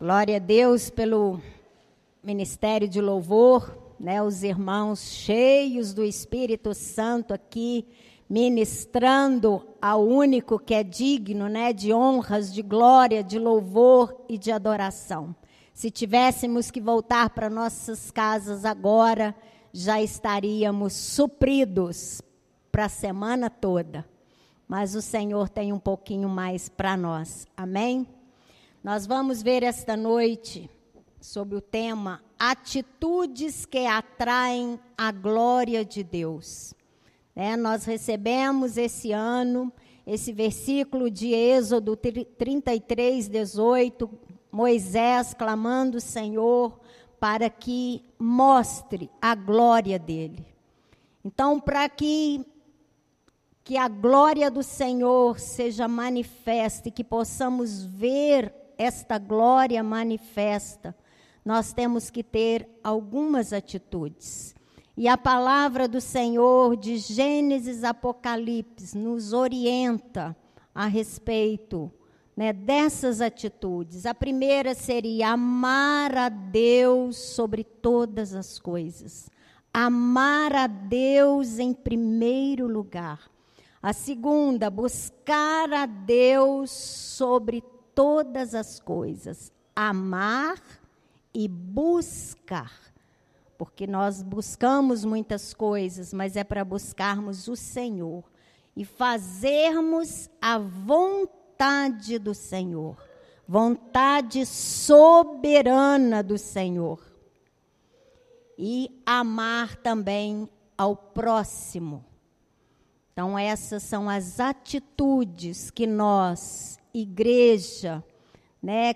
Glória a Deus pelo ministério de louvor, né? Os irmãos cheios do Espírito Santo aqui ministrando ao único que é digno, né, de honras, de glória, de louvor e de adoração. Se tivéssemos que voltar para nossas casas agora, já estaríamos supridos para a semana toda. Mas o Senhor tem um pouquinho mais para nós. Amém? Nós vamos ver esta noite sobre o tema Atitudes que atraem a glória de Deus. É, nós recebemos esse ano esse versículo de Êxodo 33, 18, Moisés clamando o Senhor para que mostre a glória dele. Então, para que que a glória do Senhor seja manifesta e que possamos ver esta glória manifesta, nós temos que ter algumas atitudes. E a palavra do Senhor de Gênesis Apocalipse nos orienta a respeito né, dessas atitudes. A primeira seria amar a Deus sobre todas as coisas. Amar a Deus em primeiro lugar. A segunda, buscar a Deus sobre todas as coisas, amar e buscar. Porque nós buscamos muitas coisas, mas é para buscarmos o Senhor e fazermos a vontade do Senhor, vontade soberana do Senhor. E amar também ao próximo. Então, essas são as atitudes que nós igreja, né,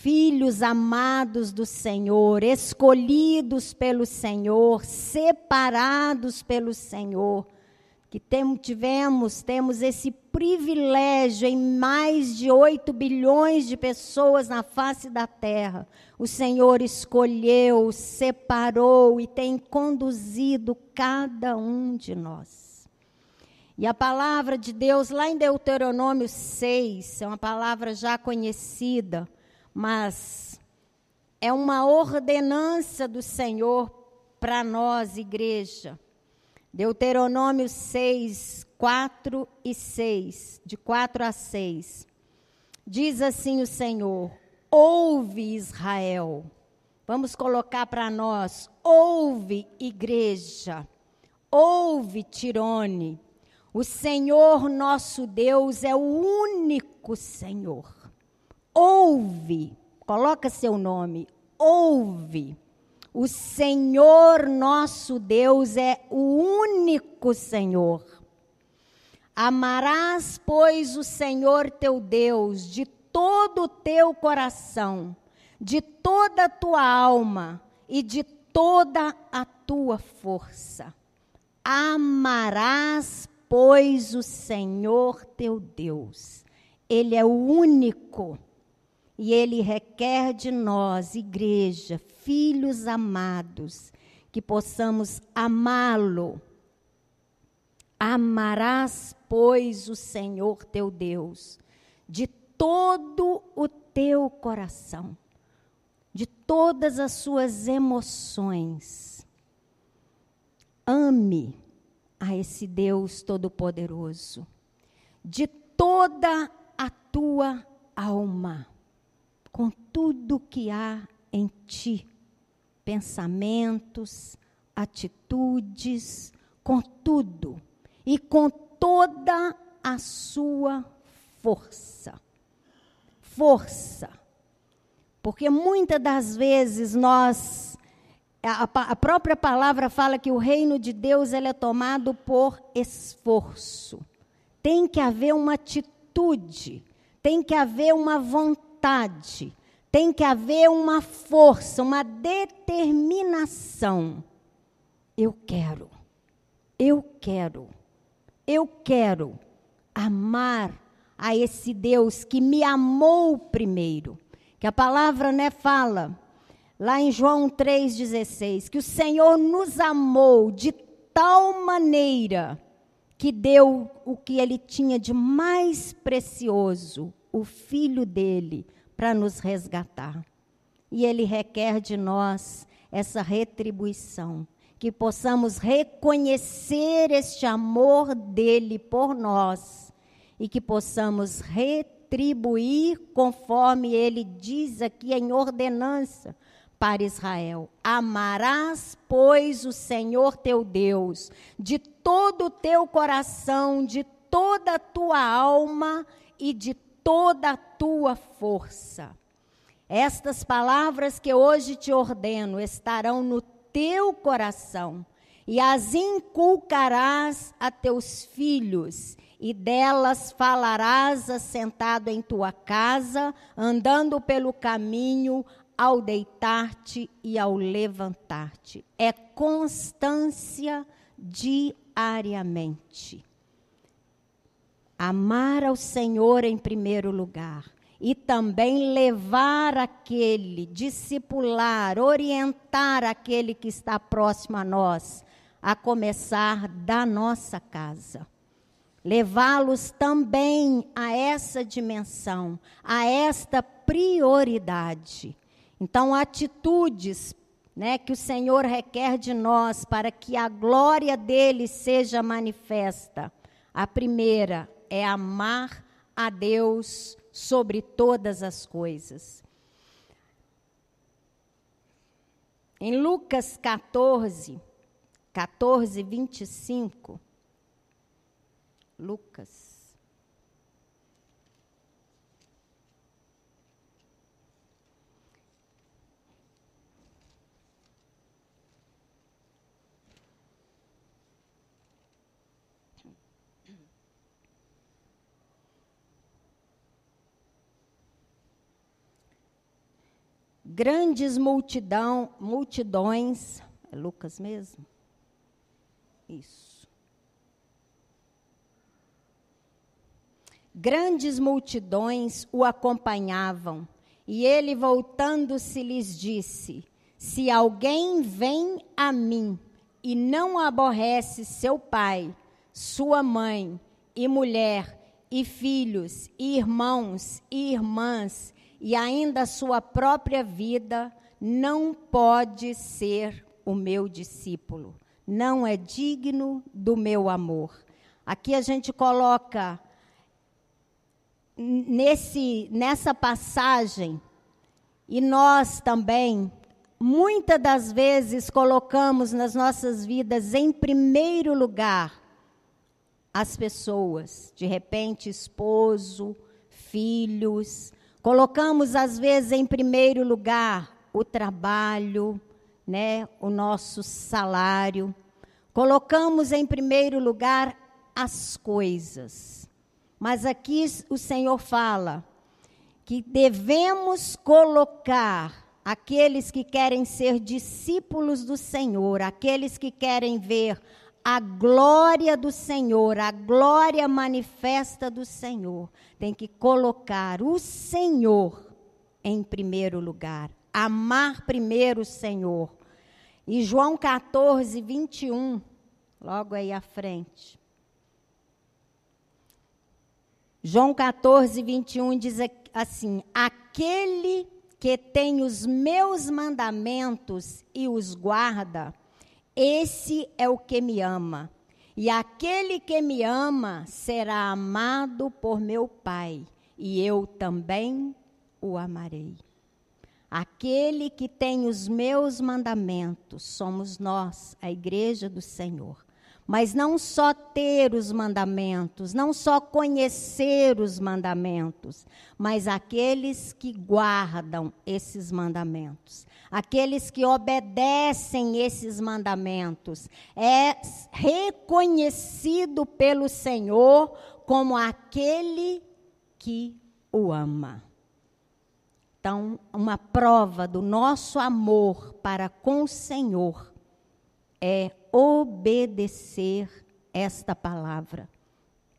filhos amados do Senhor, escolhidos pelo Senhor, separados pelo Senhor, que tem, tivemos, temos esse privilégio em mais de 8 bilhões de pessoas na face da terra. O Senhor escolheu, separou e tem conduzido cada um de nós. E a palavra de Deus, lá em Deuteronômio 6, é uma palavra já conhecida, mas é uma ordenança do Senhor para nós, igreja. Deuteronômio 6, 4 e 6, de 4 a 6. Diz assim o Senhor: Ouve, Israel. Vamos colocar para nós: Ouve, igreja. Ouve, Tirone. O Senhor nosso Deus é o único Senhor. Ouve, coloca seu nome, ouve. O Senhor nosso Deus é o único Senhor. Amarás, pois, o Senhor teu Deus de todo o teu coração, de toda a tua alma e de toda a tua força. Amarás, pois, o Senhor teu Deus. Ele é o único e ele requer de nós, igreja, filhos amados, que possamos amá-lo. Amarás, pois, o Senhor teu Deus de todo o teu coração, de todas as suas emoções. Ame a esse Deus Todo-Poderoso, de toda a tua alma, com tudo que há em ti, pensamentos, atitudes, com tudo e com toda a sua força. Força. Porque muitas das vezes nós a, a, própria palavra fala que o reino de Deus ele é tomado por esforço. Tem que haver uma atitude, tem que haver uma vontade, tem que haver uma força, uma determinação. Eu quero, eu quero, eu quero amar a esse Deus que me amou primeiro. Que a palavra né, fala lá em João 3,16, que o Senhor nos amou de tal maneira que deu o que ele tinha de mais precioso, o filho dele, para nos resgatar. e ele requer de nós essa retribuição, que possamos reconhecer este amor dele por nós e que possamos retribuir conforme ele diz aqui em ordenança para Israel. Amarás, pois, o Senhor teu Deus de todo o teu coração, de toda a tua alma e de toda a tua força. Estas palavras que hoje te ordeno estarão no teu coração e as inculcarás a teus filhos e delas falarás assentado em tua casa, andando pelo caminho, ao deitar-te e ao levantar-te. É constância diariamente. Amar ao Senhor em primeiro lugar e também levar aquele, discipular, orientar aquele que está próximo a nós, a começar da nossa casa. Levá-los também a essa dimensão, a esta prioridade. Então, atitudes né, que o Senhor requer de nós para que a glória dele seja manifesta. A primeira é amar a Deus sobre todas as coisas. Em Lucas 14, 14, 25, Lucas grandes multidão, multidões, é Lucas mesmo? Isso. Grandes multidões o acompanhavam, e ele voltando-se lhes disse: Se alguém vem a mim e não aborrece seu pai, sua mãe, e mulher, e filhos, e irmãos, e irmãs, e ainda a sua própria vida, não pode ser o meu discípulo. Não é digno do meu amor. Aqui a gente coloca nesse nessa passagem e nós também muitas das vezes colocamos nas nossas vidas em primeiro lugar as pessoas, de repente esposo, filhos, Colocamos às vezes em primeiro lugar o trabalho, né, o nosso salário. Colocamos em primeiro lugar as coisas. Mas aqui o Senhor fala que devemos colocar aqueles que querem ser discípulos do Senhor, aqueles que querem ver a glória do Senhor, a glória manifesta do Senhor. Tem que colocar o Senhor em primeiro lugar, amar primeiro o Senhor. E João 14, 21, logo aí à frente. João 14, 21 diz assim: Aquele que tem os meus mandamentos e os guarda, esse é o que me ama. E aquele que me ama será amado por meu Pai, e eu também o amarei. Aquele que tem os meus mandamentos, somos nós, a igreja do Senhor. Mas não só ter os mandamentos, não só conhecer os mandamentos, mas aqueles que guardam esses mandamentos, aqueles que obedecem esses mandamentos, é reconhecido pelo Senhor como aquele que o ama. Então, uma prova do nosso amor para com o Senhor é obedecer esta palavra,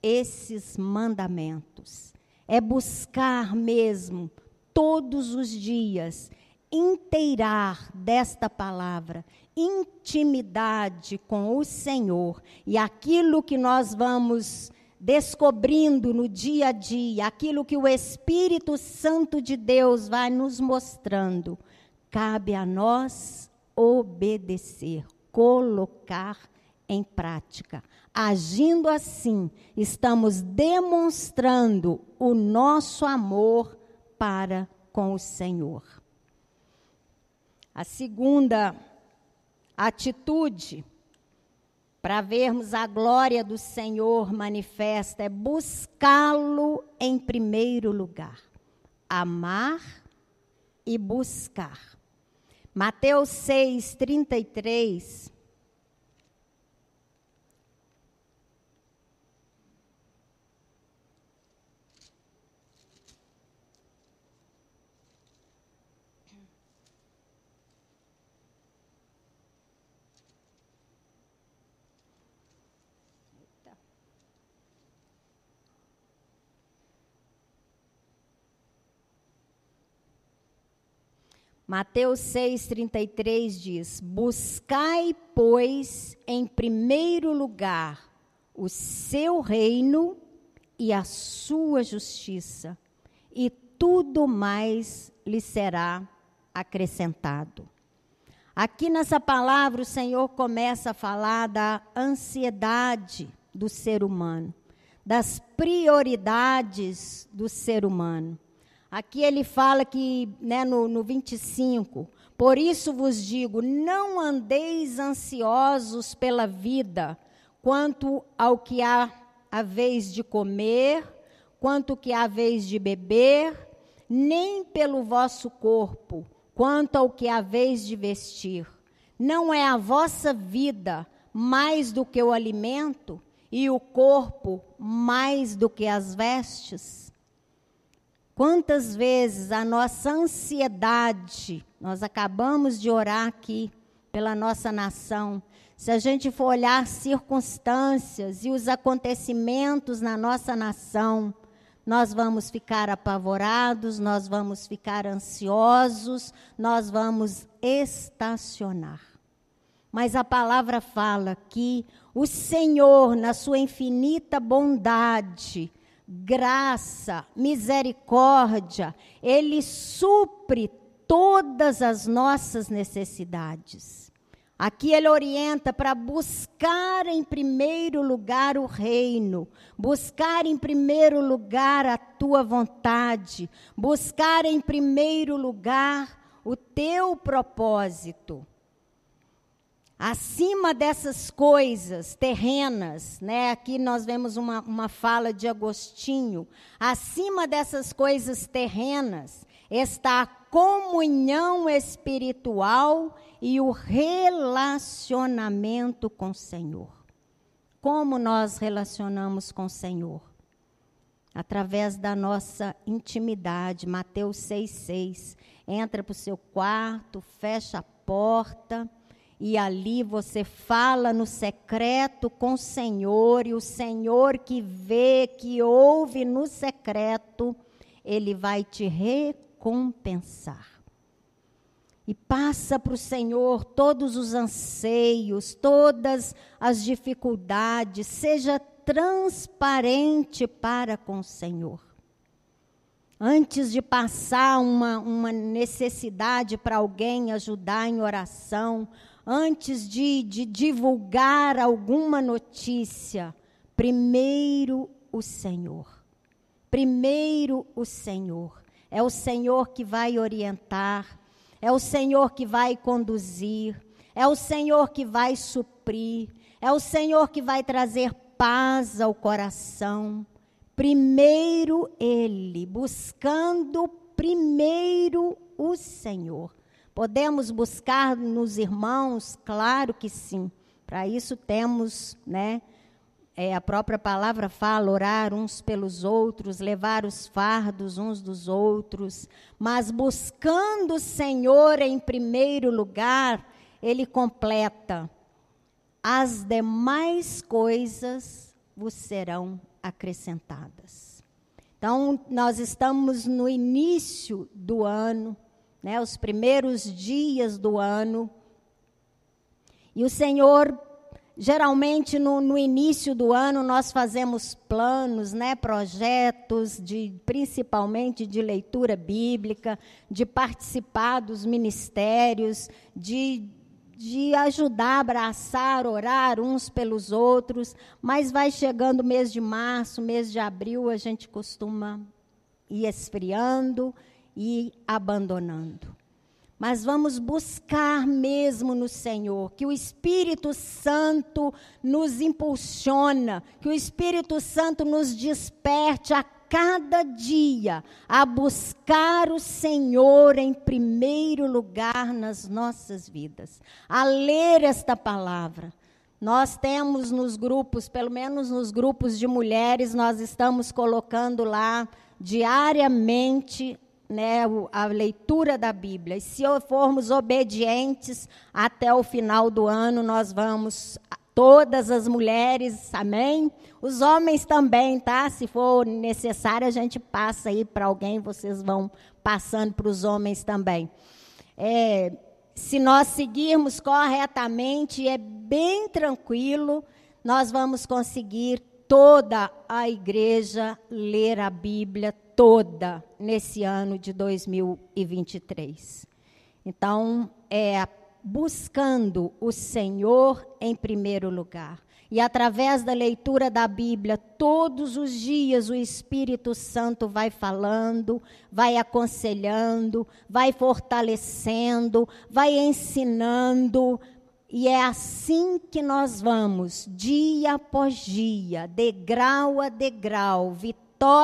esses mandamentos. É buscar mesmo todos os dias inteirar desta palavra, intimidade com o Senhor e aquilo que nós vamos descobrindo no dia a dia, aquilo que o Espírito Santo de Deus vai nos mostrando, cabe a nós obedecer, colocar em prática. Agindo assim, estamos demonstrando o nosso amor para com o Senhor. A segunda atitude para vermos a glória do Senhor manifesta é buscá-lo em primeiro lugar. Amar e buscar. Mateus 6, 33 Mateus 6,33 diz: Buscai, pois, em primeiro lugar o seu reino e a sua justiça, e tudo mais lhe será acrescentado. Aqui nessa palavra, o Senhor começa a falar da ansiedade do ser humano, das prioridades do ser humano. Aqui ele fala que, né, no, no 25, por isso vos digo: não andeis ansiosos pela vida, quanto ao que há a vez de comer, quanto que há a vez de beber, nem pelo vosso corpo, quanto ao que há a vez de vestir. Não é a vossa vida mais do que o alimento, e o corpo mais do que as vestes? Quantas vezes a nossa ansiedade, nós acabamos de orar aqui pela nossa nação, se a gente for olhar circunstâncias e os acontecimentos na nossa nação, nós vamos ficar apavorados, nós vamos ficar ansiosos, nós vamos estacionar. Mas a palavra fala que o Senhor, na sua infinita bondade, graça, misericórdia, Ele supre todas as nossas necessidades. Aqui ele orienta para buscar em primeiro lugar o reino, buscar em primeiro lugar a tua vontade, buscar em primeiro lugar o teu propósito acima dessas coisas terrenas, né? Aqui nós vemos uma, uma fala de Agostinho. Acima dessas coisas terrenas está a comunhão espiritual e o relacionamento com o Senhor. Como nós relacionamos com o Senhor? Através da nossa intimidade. Mateus 6,6. Entra para o seu quarto, fecha a porta e ali você fala no secreto com o Senhor, e o Senhor que vê, que ouve no secreto, ele vai te recompensar. E passa para o Senhor todos os anseios, todas as dificuldades, seja transparente para com o Senhor. Antes de passar uma, uma necessidade para alguém, ajudar em oração, antes de, de divulgar alguma notícia, primeiro o Senhor. Primeiro o Senhor. É o Senhor que vai orientar, é o Senhor que vai conduzir, é o Senhor que vai suprir, é o Senhor que vai trazer paz ao coração. Primeiro Ele, buscando primeiro o Senhor. Podemos buscar nos irmãos? Claro que sim. Para isso temos, né? É, a própria palavra fala orar uns pelos outros, levar os fardos uns dos outros, mas buscando o Senhor em primeiro lugar, ele completa: as demais coisas vos serão acrescentadas. Então, nós estamos no início do ano, né, os primeiros dias do ano. E o Senhor geralmente no, no, início do ano nós fazemos planos, né, projetos de principalmente de leitura bíblica, de participar dos ministérios, de de ajudar, abraçar, orar uns pelos outros, mas vai chegando o mês de março, mês de abril, a gente costuma ir esfriando e abandonando. Mas vamos buscar mesmo no Senhor, que o Espírito Santo nos impulsiona, que o Espírito Santo nos desperte a cada dia a buscar o Senhor em primeiro lugar nas nossas vidas, a ler esta palavra. Nós temos nos grupos, pelo menos nos grupos de mulheres, nós estamos colocando lá diariamente né, a leitura da Bíblia. E se formos obedientes até o final do ano, nós vamos todas as mulheres, amém? Os homens também, tá? Se for necessário, a gente passa aí para alguém, vocês vão passando para os homens também. É, se nós seguirmos corretamente, é bem tranquilo, nós vamos conseguir toda a igreja ler a Bíblia toda nesse ano de 2023. Então, é buscando o Senhor em primeiro lugar. E através da leitura da Bíblia, todos os dias o Espírito Santo vai falando, vai aconselhando, vai fortalecendo, vai ensinando. E é assim que nós vamos, dia após dia, degrau a degrau, vitória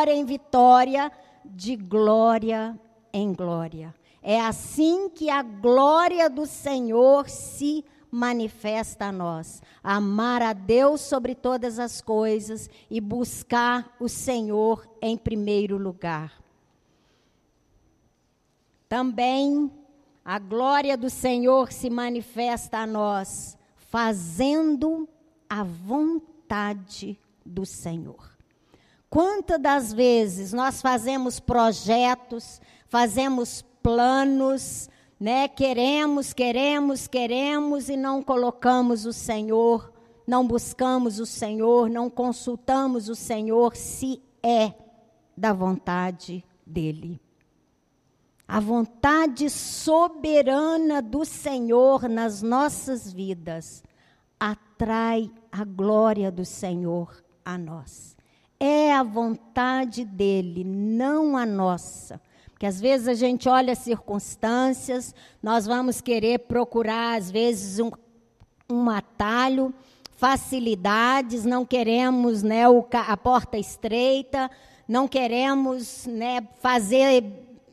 em vitória, de glória em glória. É assim que a glória do Senhor se manifesta a nós. Amar a Deus sobre todas as coisas e buscar o Senhor em primeiro lugar. Também a glória do Senhor se manifesta a nós, fazendo a vontade do Senhor. Quantas das vezes nós fazemos projetos, fazemos planos, né? Queremos, queremos, queremos e não colocamos o Senhor, não buscamos o Senhor, não consultamos o Senhor se é da vontade dele. A vontade soberana do Senhor nas nossas vidas atrai a glória do Senhor a nós. É a vontade dele, não a nossa. Porque às vezes a gente olha as circunstâncias, nós vamos querer procurar, às vezes, um, um atalho, facilidades, não queremos né, o, a porta estreita, não queremos né, fazer,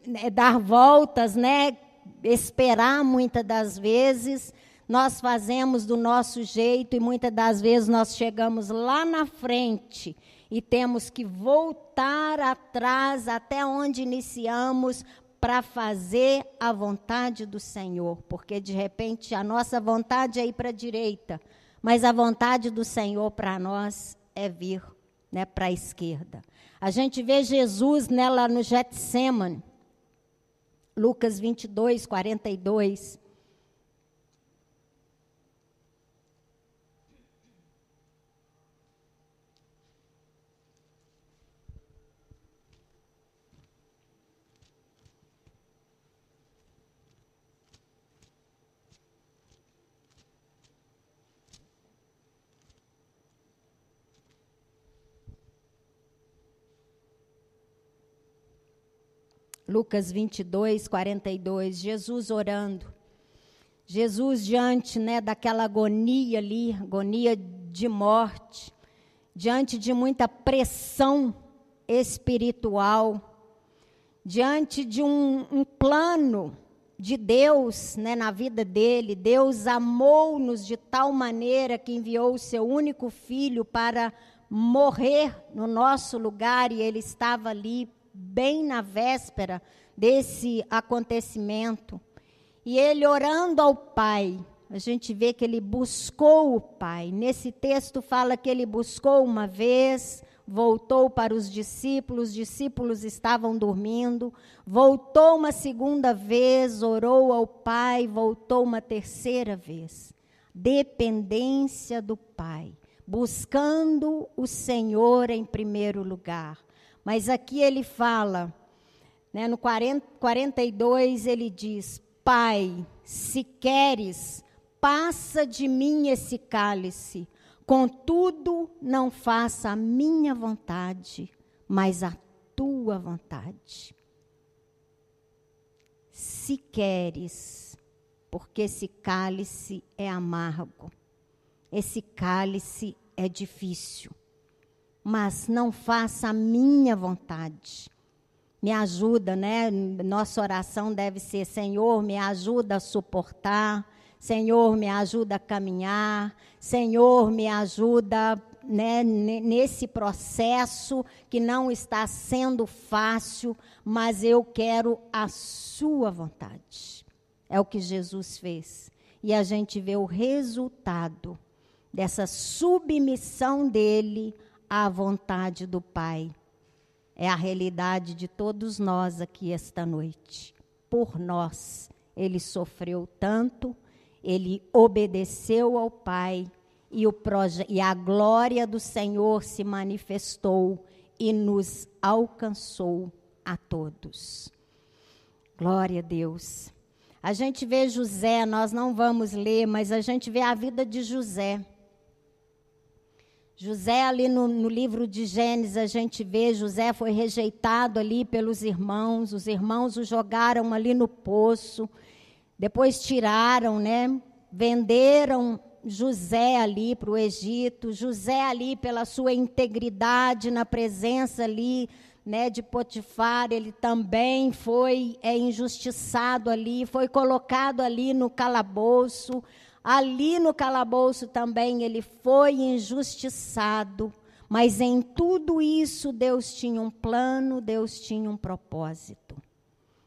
né, dar voltas, né, esperar muitas das vezes. Nós fazemos do nosso jeito e muitas das vezes nós chegamos lá na frente e temos que voltar atrás até onde iniciamos para fazer a vontade do Senhor, porque de repente a nossa vontade é ir para a direita, mas a vontade do Senhor para nós é vir né, para a esquerda. A gente vê Jesus nela no Getsemane, Lucas 22, 42. Lucas 22, 42, Jesus orando. Jesus diante né, daquela agonia ali, agonia de morte, diante de muita pressão espiritual, diante de um, um plano de Deus né, na vida dele. Deus amou-nos de tal maneira que enviou o seu único filho para morrer no nosso lugar e ele estava ali bem na véspera desse acontecimento. E ele orando ao Pai, a gente vê que ele buscou o Pai. Nesse texto fala que ele buscou uma vez, voltou para os discípulos, os discípulos estavam dormindo, voltou uma segunda vez, orou ao Pai, voltou uma terceira vez. dependência do Pai, buscando o Senhor em primeiro lugar. Mas aqui ele fala, né, no 40, 42, ele diz: Pai, se queres, passa de mim esse cálice, contudo, não faça a minha vontade, mas a tua vontade. Se queres, porque esse cálice é amargo, esse cálice é difícil, mas não faça a minha vontade. Me ajuda, né? Nossa oração deve ser: Senhor, me ajuda a suportar, Senhor, me ajuda a caminhar, Senhor, me ajuda né, nesse processo que não está sendo fácil, mas eu quero a Sua vontade. É o que Jesus fez. E a gente vê o resultado dessa submissão dele à vontade do Pai. É a realidade de todos nós aqui esta noite. Por nós, ele sofreu tanto, ele obedeceu ao Pai e, o e a glória do Senhor se manifestou e nos alcançou a todos. Glória a Deus. A gente vê José, nós não vamos ler, mas a gente vê a vida de José. José, ali no, no, livro de Gênesis, a gente vê José foi rejeitado ali pelos irmãos, os irmãos o jogaram ali no poço, depois tiraram, né? Venderam José ali para o Egito, José ali pela sua integridade na presença ali né, de Potifar, ele também foi é, injustiçado ali, foi colocado ali no calabouço. Ali no calabouço também ele foi injustiçado. Mas em tudo isso Deus tinha um plano, Deus tinha um propósito.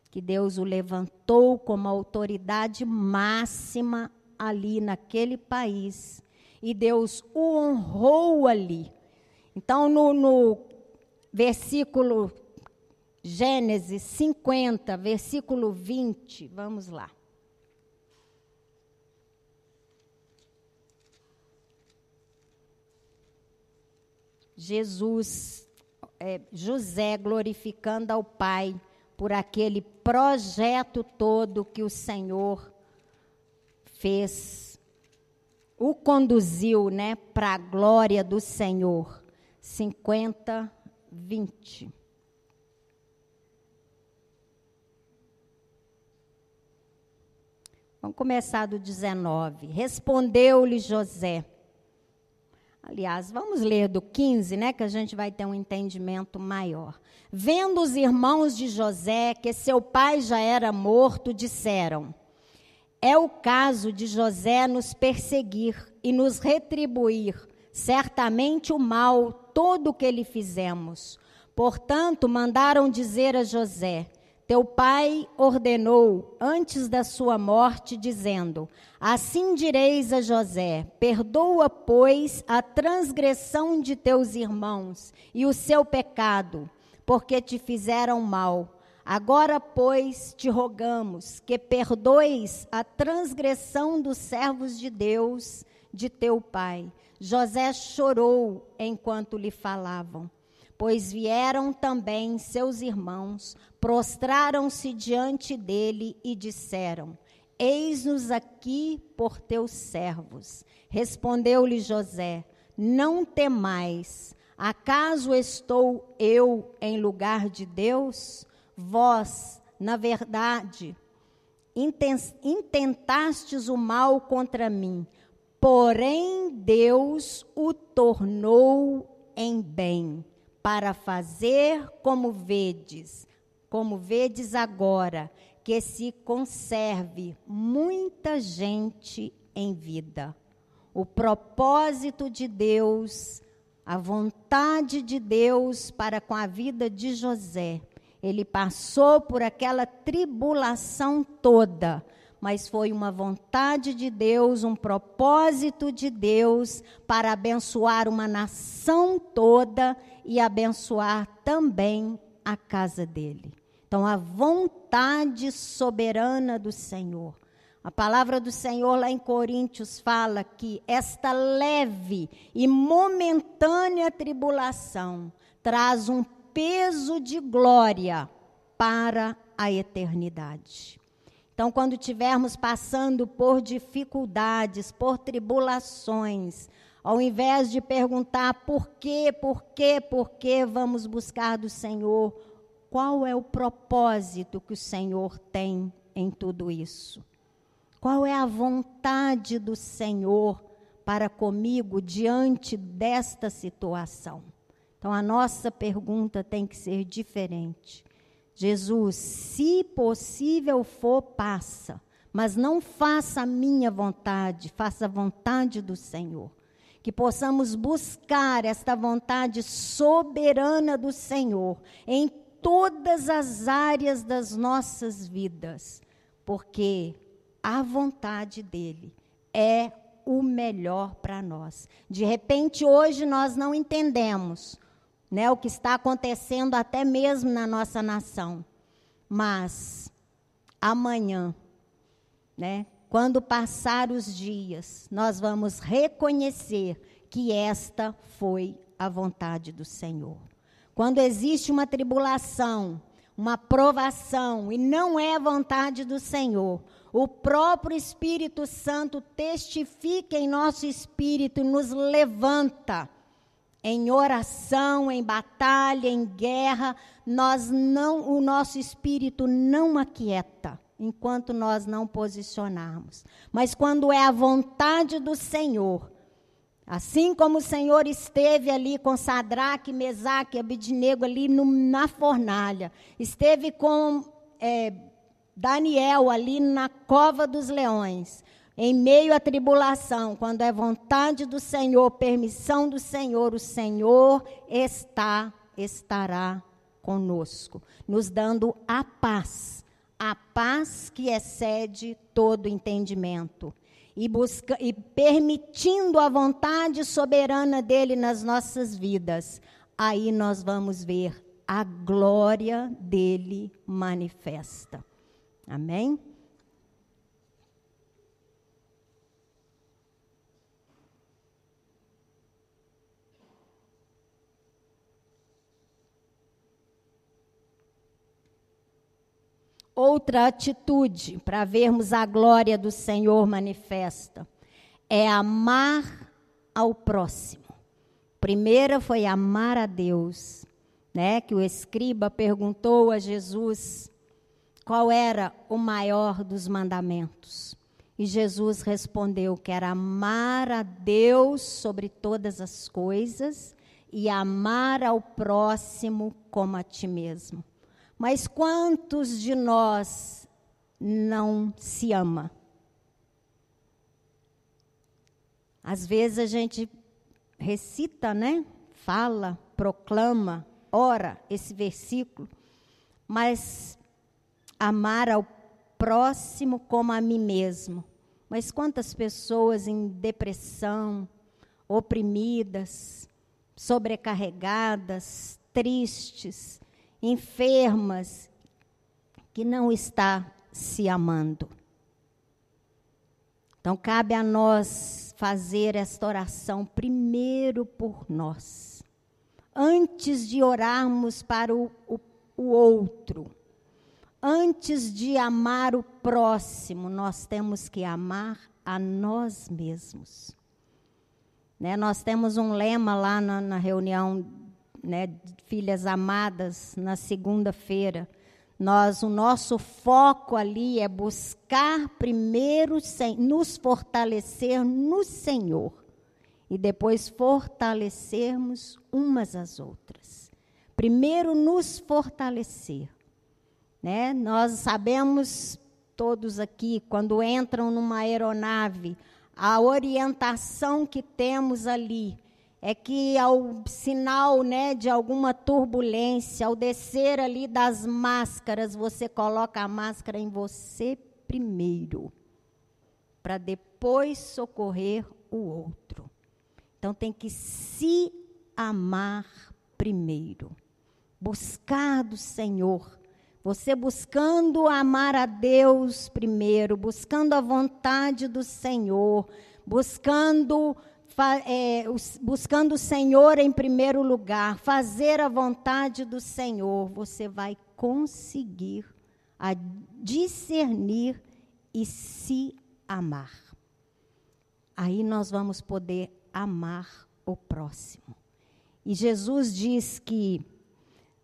Que Deus o levantou como autoridade máxima ali naquele país. E Deus o honrou ali. Então, no, no versículo Gênesis 50, versículo 20. Vamos lá. Jesus, é, José glorificando ao Pai por aquele projeto todo que o Senhor fez, o conduziu, né, para a glória do Senhor. 50 20. Vamos começar do 19. Respondeu-lhe José. Aliás, vamos ler do 15, né, que a gente vai ter um entendimento maior. Vendo os irmãos de José que seu pai já era morto, disseram: É o caso de José nos perseguir e nos retribuir certamente o mal todo o que lhe fizemos. Portanto, mandaram dizer a José: Teu pai ordenou antes da sua morte, dizendo: Assim direis a José: Perdoa, pois, a transgressão de teus irmãos e o seu pecado, porque te fizeram mal. Agora, pois, te rogamos que perdoes a transgressão dos servos de Deus, de teu pai José chorou enquanto lhe falavam, pois vieram também seus irmãos, prostraram-se diante dele e disseram: Eis-nos aqui por teus servos. Respondeu-lhe José: Não temais, acaso estou eu em lugar de Deus? Vós, na verdade, intentastes o mal contra mim Porém, Deus o tornou em bem, para fazer como vedes, como vedes agora, que se conserve muita gente em vida. O propósito de Deus, a vontade de Deus para com a vida de José. Ele passou por aquela tribulação toda mas foi uma vontade de Deus, um propósito de Deus para abençoar uma nação toda e abençoar também a casa dele. Então, a vontade soberana do Senhor, A palavra do Senhor lá em Coríntios fala que esta leve e momentânea tribulação traz um peso de glória para a eternidade. Então, quando estivermos passando por dificuldades, por tribulações, ao invés de perguntar por quê, por quê, por quê, vamos buscar do Senhor qual é o propósito que o Senhor tem em tudo isso. Qual é a vontade do Senhor para comigo diante desta situação? Então, a nossa pergunta tem que ser diferente. Jesus, se possível for, passa, mas não faça a minha vontade, faça a vontade do Senhor que possamos buscar esta vontade soberana do Senhor em todas as áreas das nossas vidas, porque a vontade dele é o melhor para nós. De repente, hoje nós não entendemos né, o que está acontecendo até mesmo na nossa nação, mas amanhã, né, quando passar os dias, nós vamos reconhecer que esta foi a vontade do Senhor. Quando existe uma tribulação, uma provação e não é vontade do Senhor, o próprio Espírito Santo testifica em nosso espírito e nos levanta em oração, em batalha, em guerra, nós não, o nosso espírito não aquieta enquanto nós não posicionarmos. Mas quando é a vontade do Senhor, assim como o Senhor esteve ali com Sadraque, Mesaque e Abidnego ali no, na fornalha, esteve com é, Daniel ali na cova dos leões, em meio à tribulação, quando é vontade do Senhor, permissão do Senhor, o Senhor está, estará conosco, nos dando a paz a paz que excede todo entendimento e, busca, e permitindo a vontade soberana dele nas nossas vidas, aí nós vamos ver a glória dele manifesta. Amém? Outra atitude para vermos a glória do Senhor manifesta é amar ao próximo. Primeira foi amar a Deus, né? Que o escriba perguntou a Jesus qual era o maior dos mandamentos. E Jesus respondeu que era amar a Deus sobre todas as coisas e amar ao próximo como a ti mesmo. Mas quantos de nós não se ama? Às vezes a gente recita, né? Fala, proclama, ora esse versículo, mas amar ao próximo como a mim mesmo. Mas quantas pessoas em depressão, oprimidas, sobrecarregadas, tristes, enfermas, que não está se amando. Então, cabe a nós fazer esta oração primeiro por nós, antes de orarmos para o, o, o outro. Antes de amar o próximo, nós temos que amar a nós mesmos. Né? Nós temos um lema lá na, na reunião né, filhas amadas, na segunda-feira. Nós, o nosso foco ali é buscar primeiro nos fortalecer no Senhor e depois fortalecermos umas às outras. Primeiro nos fortalecer, né? Nós sabemos todos aqui quando entram numa aeronave, a orientação que temos ali é que ao sinal né, de alguma turbulência, ao descer ali das máscaras, você coloca a máscara em você primeiro, para depois socorrer o outro. Então tem que se amar primeiro, buscar do Senhor. Você buscando amar a Deus primeiro, buscando a vontade do Senhor, buscando, é, buscando o Senhor em primeiro lugar, fazer a vontade do Senhor, você vai conseguir a discernir e se amar. Aí nós vamos poder amar o próximo. E Jesus diz que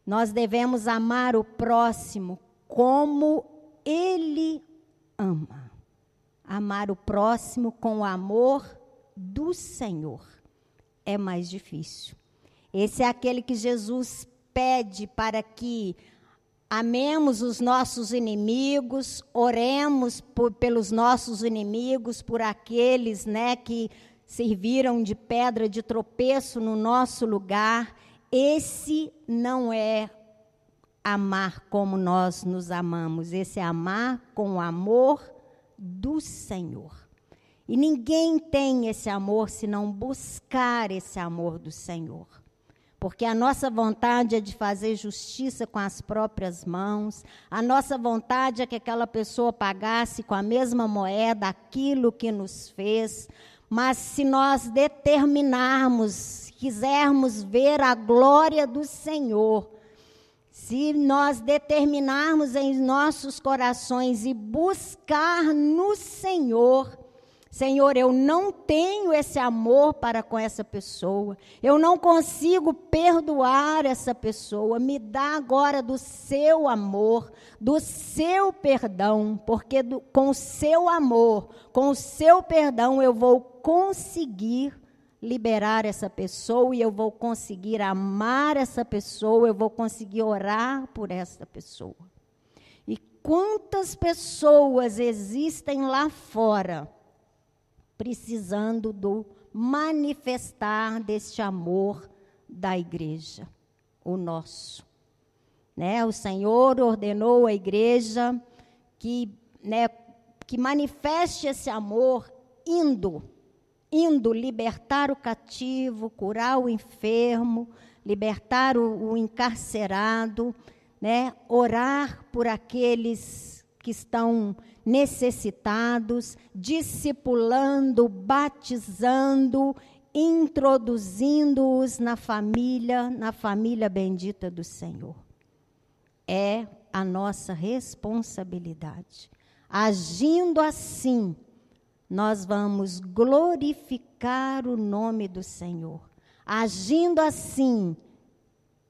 nós devemos amar o próximo como ele ama. Amar o próximo com o amor do Senhor é mais difícil. Esse é aquele que Jesus pede para que amemos os nossos inimigos, oremos por, pelos nossos inimigos, por aqueles né, que serviram de pedra de tropeço no nosso lugar esse não é amar como nós nos amamos, esse é amar com o amor do Senhor. E ninguém tem esse amor se não buscar esse amor do Senhor. Porque a nossa vontade é de fazer justiça com as próprias mãos, a nossa vontade é que aquela pessoa pagasse com a mesma moeda aquilo que nos fez, mas se nós determinarmos quisermos ver a glória do Senhor, se nós determinarmos em nossos corações e buscar no Senhor, Senhor, eu não tenho esse amor para com essa pessoa, eu não consigo perdoar essa pessoa, me dá agora do seu amor, do seu perdão, porque do, com o seu amor, com o seu perdão, eu vou conseguir liberar essa pessoa e eu vou conseguir amar essa pessoa, eu vou conseguir orar por essa pessoa. E quantas pessoas existem lá fora precisando do manifestar deste amor da igreja, o nosso. Né? O Senhor ordenou à igreja que, né, que manifeste esse amor indo indo libertar o cativo, curar o enfermo, libertar o, o encarcerado, né? orar por aqueles que estão necessitados, discipulando, batizando, introduzindo-os na família, na família bendita do Senhor. É a nossa responsabilidade. Agindo assim, nós vamos glorificar o nome do Senhor. Agindo assim,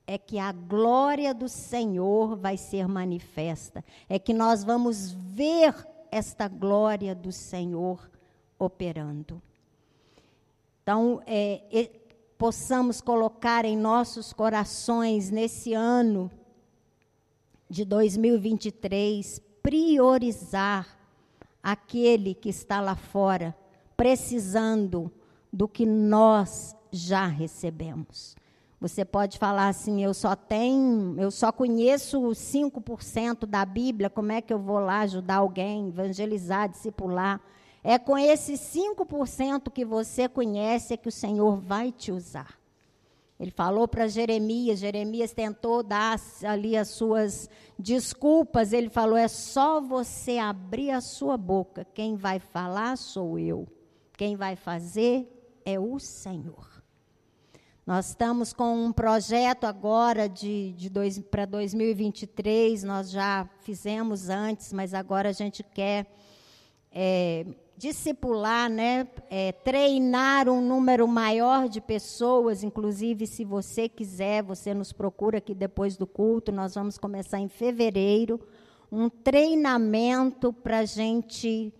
é que a glória do Senhor vai ser manifesta. É que nós vamos ver esta glória do Senhor operando. Então, é, é, possamos colocar em nossos corações nesse ano de 2023, priorizar aquele que está lá fora precisando do que nós já recebemos. Você pode falar assim, eu só tenho, eu só conheço 5% da Bíblia, como é que eu vou lá ajudar alguém, evangelizar, discipular? É com esse 5% que você conhece é que o Senhor vai te usar. Ele falou para Jeremias, Jeremias tentou dar ali as suas desculpas, ele falou: é só você abrir a sua boca, quem vai falar sou eu, quem vai fazer é o Senhor. Nós estamos com um projeto agora de, de para 2023, nós já fizemos antes, mas agora a gente quer é, discipular, né, é, treinar um número maior de pessoas, inclusive se você quiser, você nos procura aqui depois do culto, nós vamos começar em fevereiro, um treinamento para a gente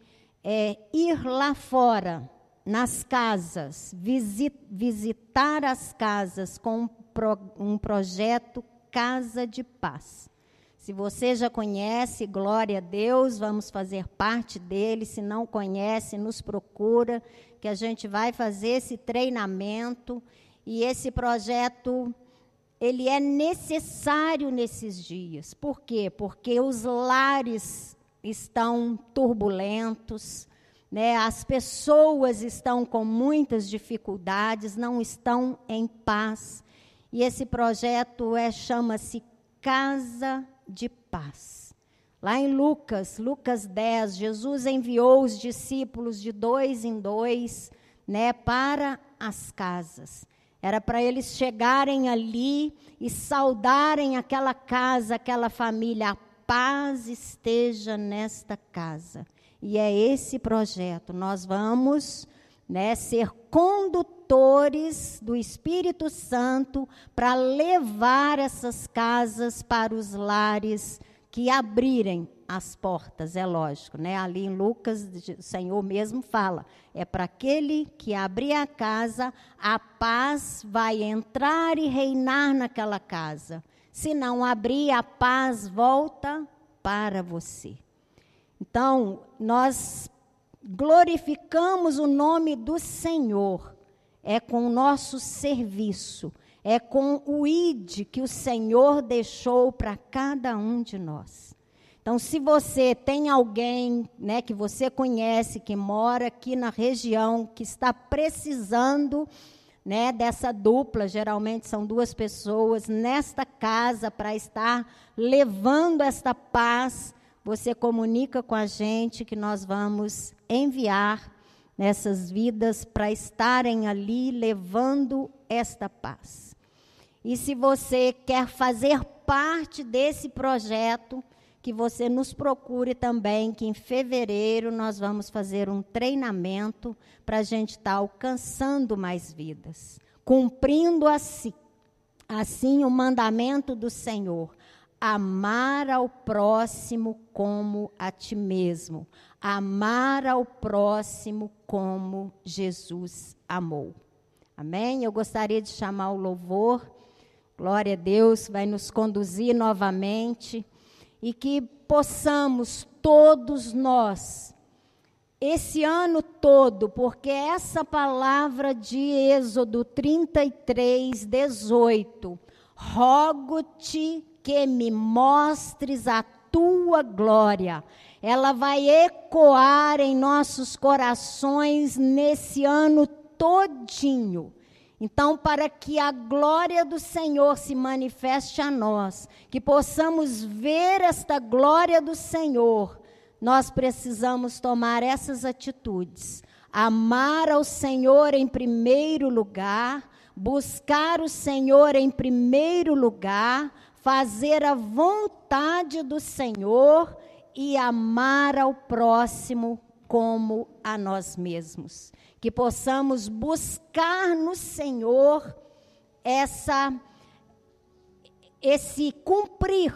é, ir lá fora, nas casas, visit, visitar as casas com um projeto Casa de Paz. Se você já conhece, glória a Deus, vamos fazer parte dele. Se não conhece, nos procura, que a gente vai fazer esse treinamento. E esse projeto, ele é necessário nesses dias. Por quê? Porque os lares estão turbulentos, né? as pessoas estão com muitas dificuldades, não estão em paz. E esse projeto é chama-se Casa de paz. Lá em Lucas, Lucas 10, Jesus enviou os discípulos de dois em dois, né, para as casas. Era para eles chegarem ali e saudarem aquela casa, aquela família. A paz esteja nesta casa. E é esse projeto. Nós vamos né, ser condutores do Espírito Santo para levar essas casas para os lares que abrirem as portas, é lógico, né? Ali em Lucas, o Senhor mesmo fala: é para aquele que abrir a casa, a paz vai entrar e reinar naquela casa. Se não abrir, a paz volta para você. Então, nós glorificamos o nome do Senhor, é com o nosso serviço, é com o id que o Senhor deixou para cada um de nós. Então, se você tem alguém né, que você conhece, que mora aqui na região, que está precisando né, dessa dupla, geralmente são duas pessoas, nesta casa para estar levando esta paz, você comunica com a gente que nós vamos enviar nessas vidas para estarem ali levando esta paz. E se você quer fazer parte desse projeto, que você nos procure também, que em fevereiro nós vamos fazer um treinamento para a gente estar tá alcançando mais vidas, cumprindo assim, assim o mandamento do Senhor. Amar ao próximo como a ti mesmo. Amar ao próximo como Jesus amou. Amém? Eu gostaria de chamar o louvor. Glória a Deus, vai nos conduzir novamente e que possamos todos nós, esse ano todo, porque essa palavra de Êxodo 33, 18, rogo-te que me mostres a tua glória. Ela vai ecoar em nossos corações nesse ano todinho. Então, para que a glória do Senhor se manifeste a nós, que possamos ver esta glória do Senhor, nós precisamos tomar essas atitudes. Amar ao Senhor em primeiro lugar, buscar o Senhor em primeiro lugar, fazer a vontade do Senhor e amar ao próximo como a nós mesmos que possamos buscar no Senhor essa esse cumprir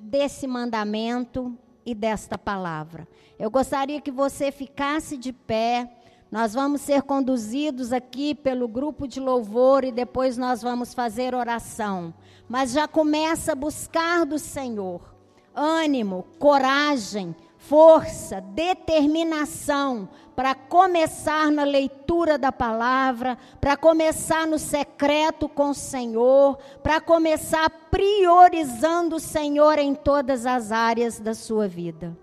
desse mandamento e desta palavra. Eu gostaria que você ficasse de pé. Nós vamos ser conduzidos aqui pelo grupo de louvor e depois nós vamos fazer oração. Mas já começa a buscar do Senhor ânimo, coragem, força, determinação para começar na leitura da palavra, para começar no secreto com o Senhor, para começar priorizando o Senhor em todas as áreas da sua vida.